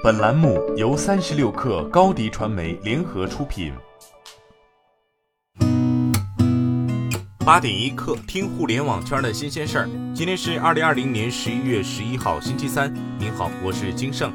本栏目由三十六氪高低传媒联合出品。八点一刻，听互联网圈的新鲜事儿。今天是二零二零年十一月十一号，星期三。您好，我是金盛。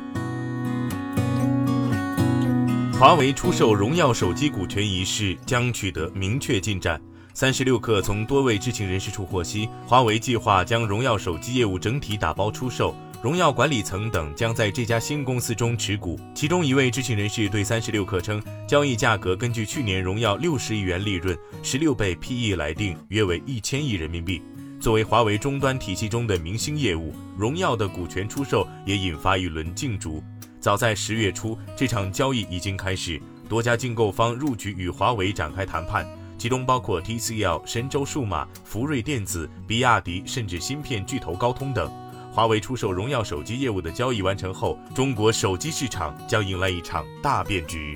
华为出售荣耀手机股权一事将取得明确进展。三十六氪从多位知情人士处获悉，华为计划将荣耀手机业务整体打包出售。荣耀管理层等将在这家新公司中持股。其中一位知情人士对三十六氪称，交易价格根据去年荣耀六十亿元利润十六倍 PE 来定，约为一千亿人民币。作为华为终端体系中的明星业务，荣耀的股权出售也引发一轮竞逐。早在十月初，这场交易已经开始，多家竞购方入局与华为展开谈判，其中包括 TCL、神州数码、福瑞电子、比亚迪，甚至芯片巨头高通等。华为出售荣耀手机业务的交易完成后，中国手机市场将迎来一场大变局。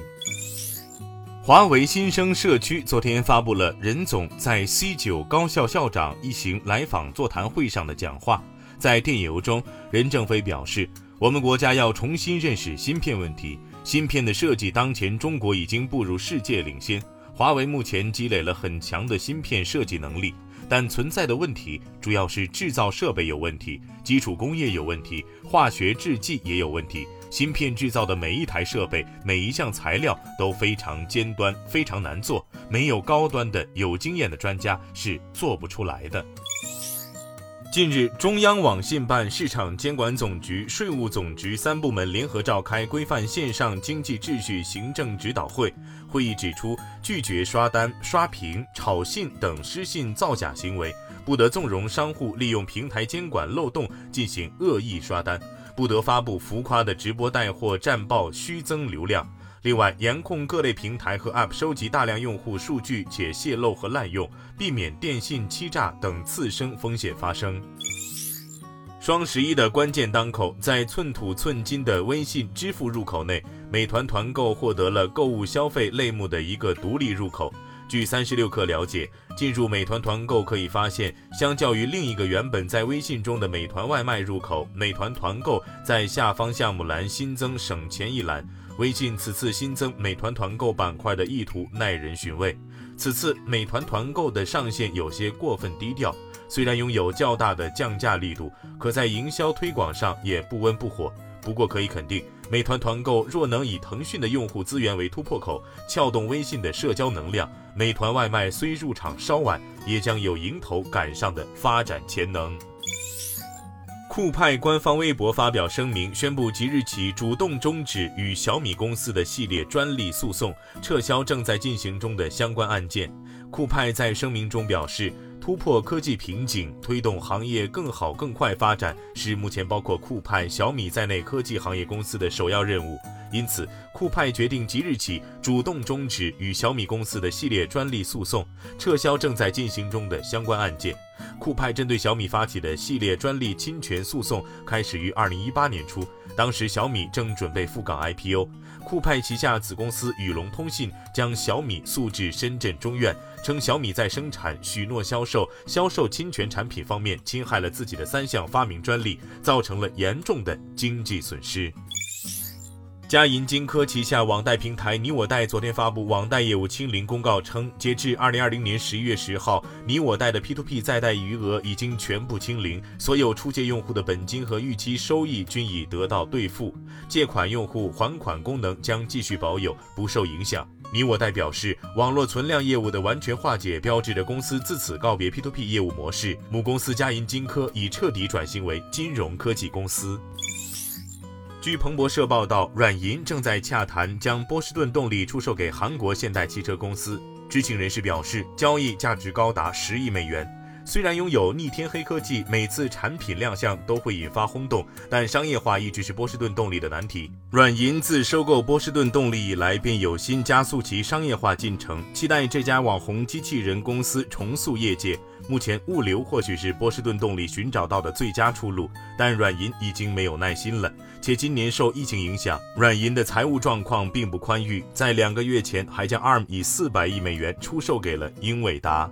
华为新生社区昨天发布了任总在 C 九高校校长一行来访座谈会上的讲话。在电邮中，任正非表示，我们国家要重新认识芯片问题。芯片的设计，当前中国已经步入世界领先。华为目前积累了很强的芯片设计能力。但存在的问题主要是制造设备有问题，基础工业有问题，化学制剂也有问题。芯片制造的每一台设备、每一项材料都非常尖端，非常难做，没有高端的、有经验的专家是做不出来的。近日，中央网信办、市场监管总局、税务总局三部门联合召开规范线上经济秩序行政指导会。会议指出，拒绝刷单、刷屏、炒信等失信造假行为，不得纵容商户利用平台监管漏洞进行恶意刷单，不得发布浮夸的直播带货战报虚增流量。另外，严控各类平台和 App 收集大量用户数据且泄露和滥用，避免电信欺诈等次生风险发生。双十一的关键当口，在寸土寸金的微信支付入口内，美团团购获得了购物消费类目的一个独立入口。据三十六氪了解，进入美团团购可以发现，相较于另一个原本在微信中的美团外卖入口，美团团购在下方项目栏新增省钱一栏。微信此次新增美团团购板块的意图耐人寻味。此次美团团购的上线有些过分低调，虽然拥有较大的降价力度，可在营销推广上也不温不火。不过可以肯定，美团团购若能以腾讯的用户资源为突破口，撬动微信的社交能量，美团外卖虽入场稍晚，也将有迎头赶上的发展潜能。酷派官方微博发表声明，宣布即日起主动终止与小米公司的系列专利诉讼，撤销正在进行中的相关案件。酷派在声明中表示，突破科技瓶颈，推动行业更好更快发展，是目前包括酷派、小米在内科技行业公司的首要任务。因此，酷派决定即日起主动终止与小米公司的系列专利诉讼，撤销正在进行中的相关案件。酷派针对小米发起的系列专利侵权诉讼开始于二零一八年初，当时小米正准备赴港 IPO。酷派旗下子公司宇龙通信将小米诉至深圳中院，称小米在生产、许诺销售、销售侵权产品方面侵害了自己的三项发明专利，造成了严重的经济损失。嘉银金科旗下网贷平台你我贷昨天发布网贷业务清零公告称，截至二零二零年十一月十号，你我贷的 P2P 再贷余额已经全部清零，所有出借用户的本金和预期收益均已得到兑付，借款用户还款功能将继续保有，不受影响。你我贷表示，网络存量业务的完全化解，标志着公司自此告别 P2P 业务模式，母公司嘉银金科已彻底转型为金融科技公司。据彭博社报道，软银正在洽谈将波士顿动力出售给韩国现代汽车公司。知情人士表示，交易价值高达十亿美元。虽然拥有逆天黑科技，每次产品亮相都会引发轰动，但商业化一直是波士顿动力的难题。软银自收购波士顿动力以来，便有心加速其商业化进程，期待这家网红机器人公司重塑业界。目前物流或许是波士顿动力寻找到的最佳出路，但软银已经没有耐心了。且今年受疫情影响，软银的财务状况并不宽裕，在两个月前还将 ARM 以四百亿美元出售给了英伟达。